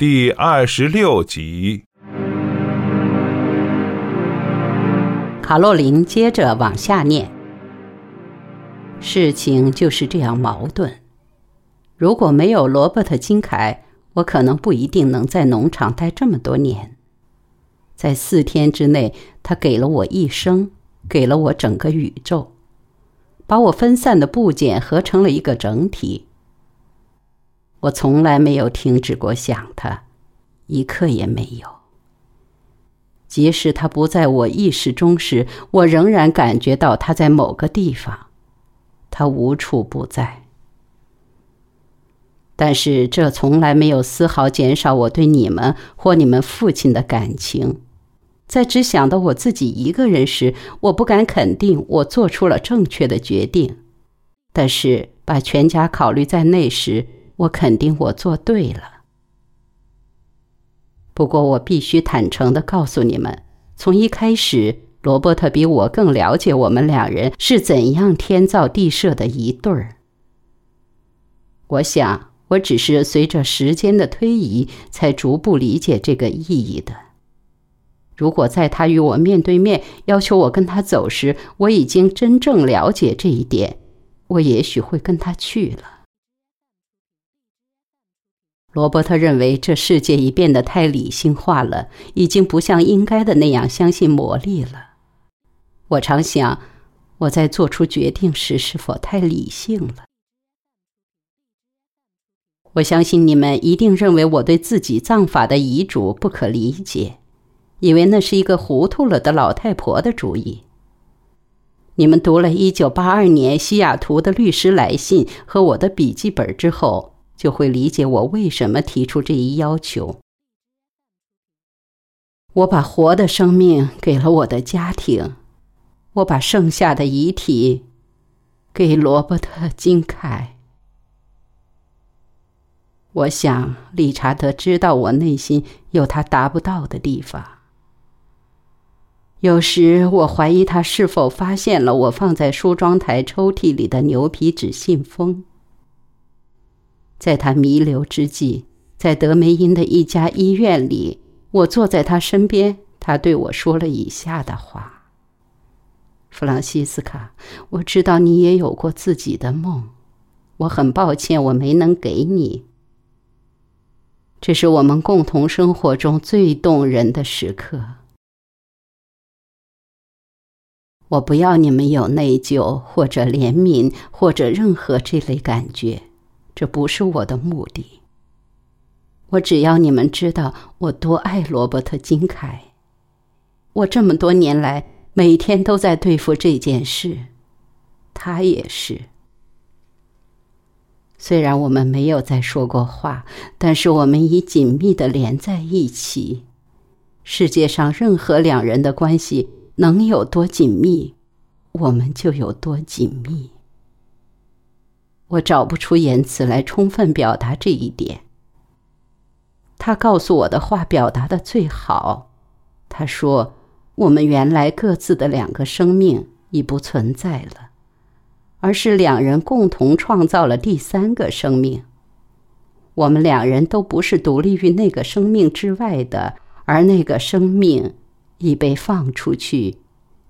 第二十六集。卡洛琳接着往下念：事情就是这样矛盾。如果没有罗伯特·金凯，我可能不一定能在农场待这么多年。在四天之内，他给了我一生，给了我整个宇宙，把我分散的部件合成了一个整体。我从来没有停止过想他，一刻也没有。即使他不在我意识中时，我仍然感觉到他在某个地方，他无处不在。但是这从来没有丝毫减少我对你们或你们父亲的感情。在只想到我自己一个人时，我不敢肯定我做出了正确的决定；但是把全家考虑在内时，我肯定我做对了。不过，我必须坦诚的告诉你们，从一开始，罗伯特比我更了解我们两人是怎样天造地设的一对儿。我想，我只是随着时间的推移，才逐步理解这个意义的。如果在他与我面对面要求我跟他走时，我已经真正了解这一点，我也许会跟他去了。罗伯特认为这世界已变得太理性化了，已经不像应该的那样相信魔力了。我常想，我在做出决定时是否太理性了？我相信你们一定认为我对自己葬法的遗嘱不可理解。以为那是一个糊涂了的老太婆的主意。你们读了一九八二年西雅图的律师来信和我的笔记本之后，就会理解我为什么提出这一要求。我把活的生命给了我的家庭，我把剩下的遗体给罗伯特·金凯。我想理查德知道我内心有他达不到的地方。有时我怀疑他是否发现了我放在梳妆台抽屉里的牛皮纸信封。在他弥留之际，在德梅因的一家医院里，我坐在他身边，他对我说了以下的话：“弗朗西斯卡，我知道你也有过自己的梦，我很抱歉我没能给你。这是我们共同生活中最动人的时刻。”我不要你们有内疚或者怜悯或者任何这类感觉，这不是我的目的。我只要你们知道我多爱罗伯特·金凯。我这么多年来每天都在对付这件事，他也是。虽然我们没有再说过话，但是我们已紧密的连在一起。世界上任何两人的关系。能有多紧密，我们就有多紧密。我找不出言辞来充分表达这一点。他告诉我的话表达的最好。他说：“我们原来各自的两个生命已不存在了，而是两人共同创造了第三个生命。我们两人都不是独立于那个生命之外的，而那个生命。”已被放出去，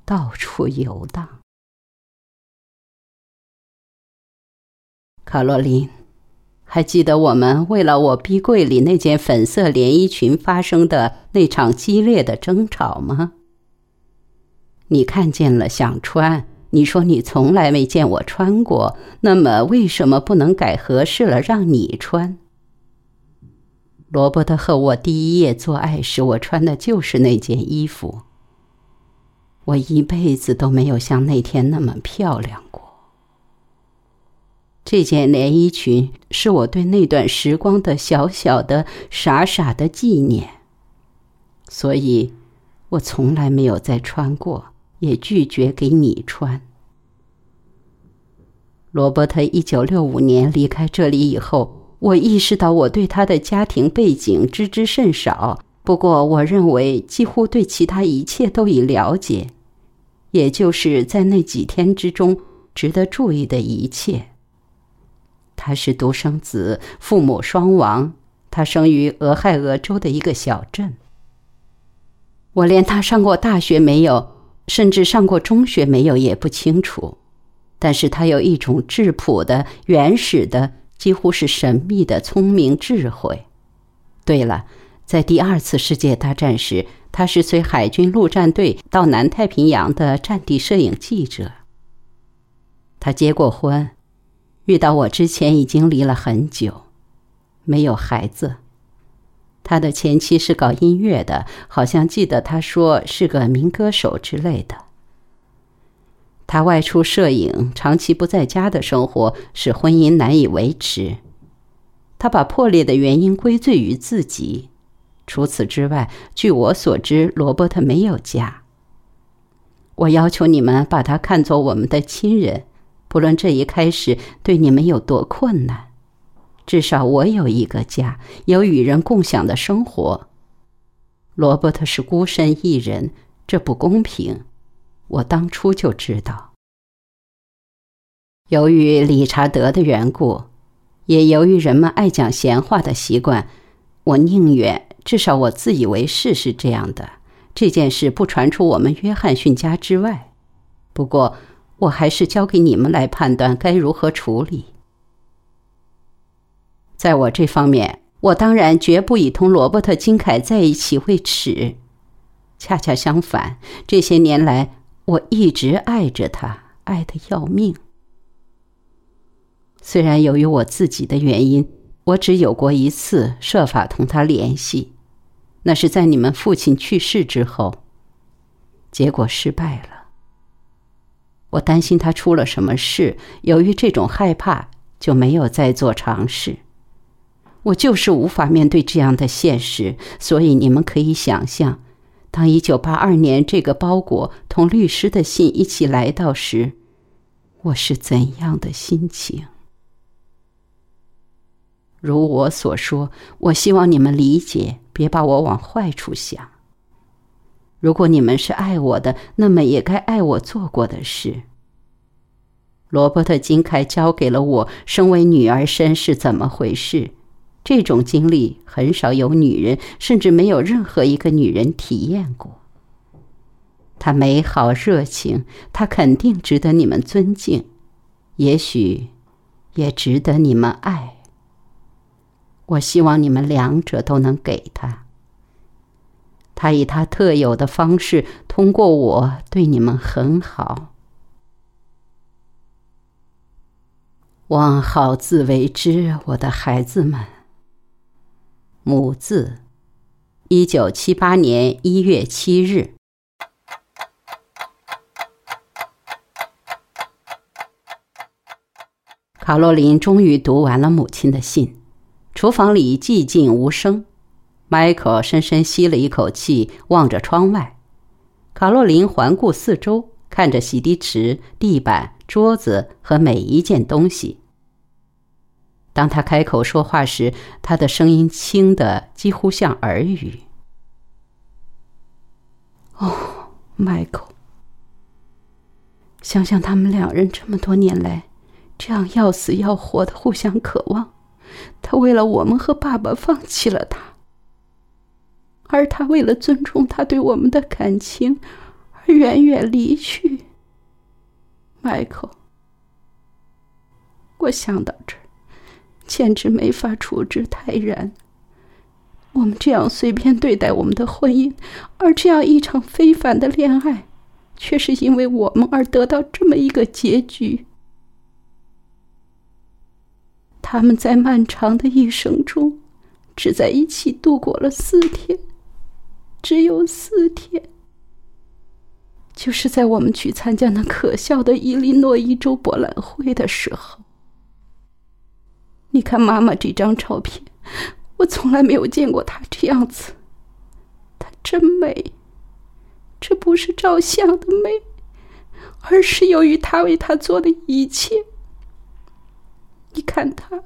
到处游荡。卡洛琳，还记得我们为了我壁柜里那件粉色连衣裙发生的那场激烈的争吵吗？你看见了，想穿。你说你从来没见我穿过，那么为什么不能改合适了让你穿？罗伯特和我第一夜做爱时，我穿的就是那件衣服。我一辈子都没有像那天那么漂亮过。这件连衣裙是我对那段时光的小小的、傻傻的纪念，所以我从来没有再穿过，也拒绝给你穿。罗伯特一九六五年离开这里以后。我意识到我对他的家庭背景知之甚少，不过我认为几乎对其他一切都已了解，也就是在那几天之中值得注意的一切。他是独生子，父母双亡，他生于俄亥俄州的一个小镇。我连他上过大学没有，甚至上过中学没有也不清楚。但是他有一种质朴的、原始的、几乎是神秘的聪明智慧。对了，在第二次世界大战时，他是随海军陆战队到南太平洋的战地摄影记者。他结过婚，遇到我之前已经离了很久，没有孩子。他的前妻是搞音乐的，好像记得他说是个民歌手之类的。他外出摄影，长期不在家的生活使婚姻难以维持。他把破裂的原因归罪于自己。除此之外，据我所知，罗伯特没有家。我要求你们把他看作我们的亲人，不论这一开始对你们有多困难。至少我有一个家，有与人共享的生活。罗伯特是孤身一人，这不公平。我当初就知道。由于理查德的缘故，也由于人们爱讲闲话的习惯，我宁愿至少我自以为是是这样的。这件事不传出我们约翰逊家之外。不过，我还是交给你们来判断该如何处理。在我这方面，我当然绝不以同罗伯特金凯在一起为耻。恰恰相反，这些年来。我一直爱着他，爱得要命。虽然由于我自己的原因，我只有过一次设法同他联系，那是在你们父亲去世之后，结果失败了。我担心他出了什么事，由于这种害怕，就没有再做尝试。我就是无法面对这样的现实，所以你们可以想象。当一九八二年这个包裹同律师的信一起来到时，我是怎样的心情？如我所说，我希望你们理解，别把我往坏处想。如果你们是爱我的，那么也该爱我做过的事。罗伯特·金凯教给了我，身为女儿身是怎么回事。这种经历很少有女人，甚至没有任何一个女人体验过。她美好热情，她肯定值得你们尊敬，也许也值得你们爱。我希望你们两者都能给她。他以他特有的方式，通过我对你们很好。望好自为之，我的孩子们。母字，一九七八年一月七日。卡洛琳终于读完了母亲的信，厨房里寂静无声。迈克深深吸了一口气，望着窗外。卡洛琳环顾四周，看着洗涤池、地板、桌子和每一件东西。当他开口说话时，他的声音轻的几乎像耳语。哦，迈克，想想他们两人这么多年来，这样要死要活的互相渴望，他为了我们和爸爸放弃了他，而他为了尊重他对我们的感情而远远离去。迈克，我想到这儿。简直没法处之泰然。我们这样随便对待我们的婚姻，而这样一场非凡的恋爱，却是因为我们而得到这么一个结局。他们在漫长的一生中，只在一起度过了四天，只有四天，就是在我们去参加那可笑的伊利诺伊州博览会的时候。你看妈妈这张照片，我从来没有见过她这样子。她真美，这不是照相的美，而是由于她为她做的一切。你看她，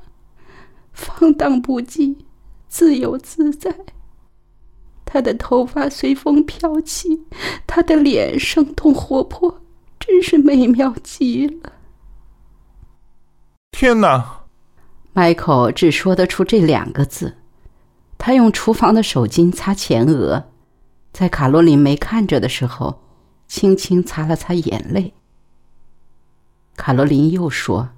放荡不羁，自由自在。她的头发随风飘起，她的脸生动活泼，真是美妙极了。天哪！迈克只说得出这两个字，他用厨房的手巾擦前额，在卡洛琳没看着的时候，轻轻擦了擦眼泪。卡罗琳又说：“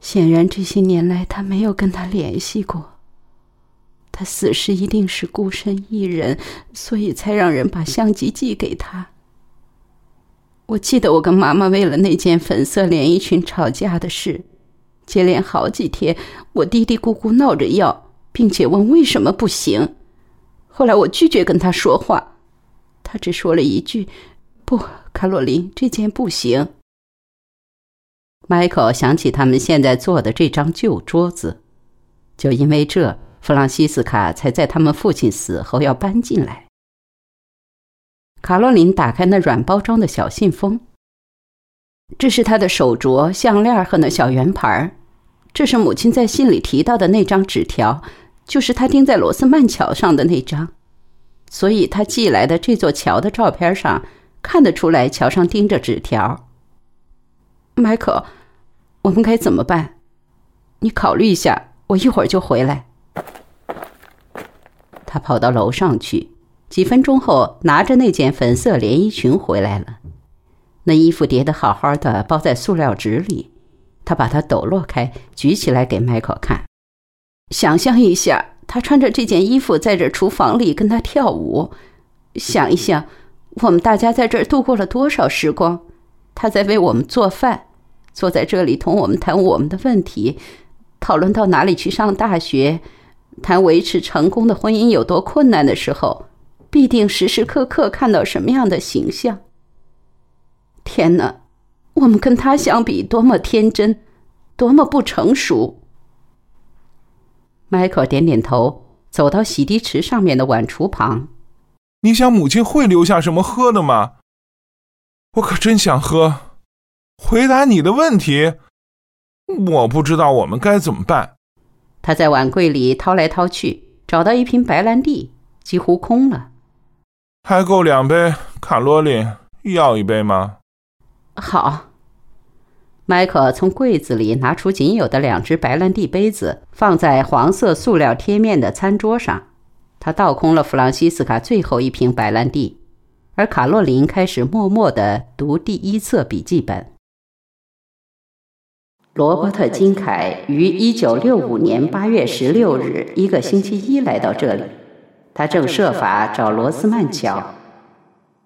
显然这些年来他没有跟他联系过。他死时一定是孤身一人，所以才让人把相机寄给他。我记得我跟妈妈为了那件粉色连衣裙吵架的事，接连好几天，我嘀嘀咕咕闹着要，并且问为什么不行。后来我拒绝跟他说话，他只说了一句：‘不，卡洛琳，这件不行。’迈克想起他们现在坐的这张旧桌子，就因为这，弗朗西斯卡才在他们父亲死后要搬进来。卡洛琳打开那软包装的小信封，这是她的手镯、项链和那小圆盘这是母亲在信里提到的那张纸条，就是她钉在罗斯曼桥上的那张。所以他寄来的这座桥的照片上看得出来，桥上钉着纸条。迈克，我们该怎么办？你考虑一下，我一会儿就回来。他跑到楼上去。几分钟后，拿着那件粉色连衣裙回来了。那衣服叠得好好的，包在塑料纸里。他把它抖落开，举起来给迈克看。想象一下，他穿着这件衣服在这厨房里跟他跳舞。想一想，我们大家在这儿度过了多少时光。他在为我们做饭，坐在这里同我们谈我们的问题，讨论到哪里去上大学，谈维持成功的婚姻有多困难的时候。必定时时刻刻看到什么样的形象？天哪，我们跟他相比，多么天真，多么不成熟！迈克点点头，走到洗涤池上面的碗橱旁。你想母亲会留下什么喝的吗？我可真想喝。回答你的问题，我不知道我们该怎么办。他在碗柜里掏来掏去，找到一瓶白兰地，几乎空了。还够两杯，卡罗琳，要一杯吗？好。迈克从柜子里拿出仅有的两只白兰地杯子，放在黄色塑料贴面的餐桌上。他倒空了弗朗西斯卡最后一瓶白兰地，而卡洛琳开始默默地读第一册笔记本。罗伯特·金凯于1965年8月16日一个星期一来到这里。他正设法找罗斯曼桥。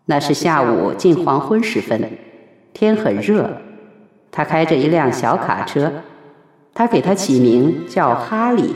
那是下午近黄昏时分，天很热。他开着一辆小卡车，他给他起名叫哈利。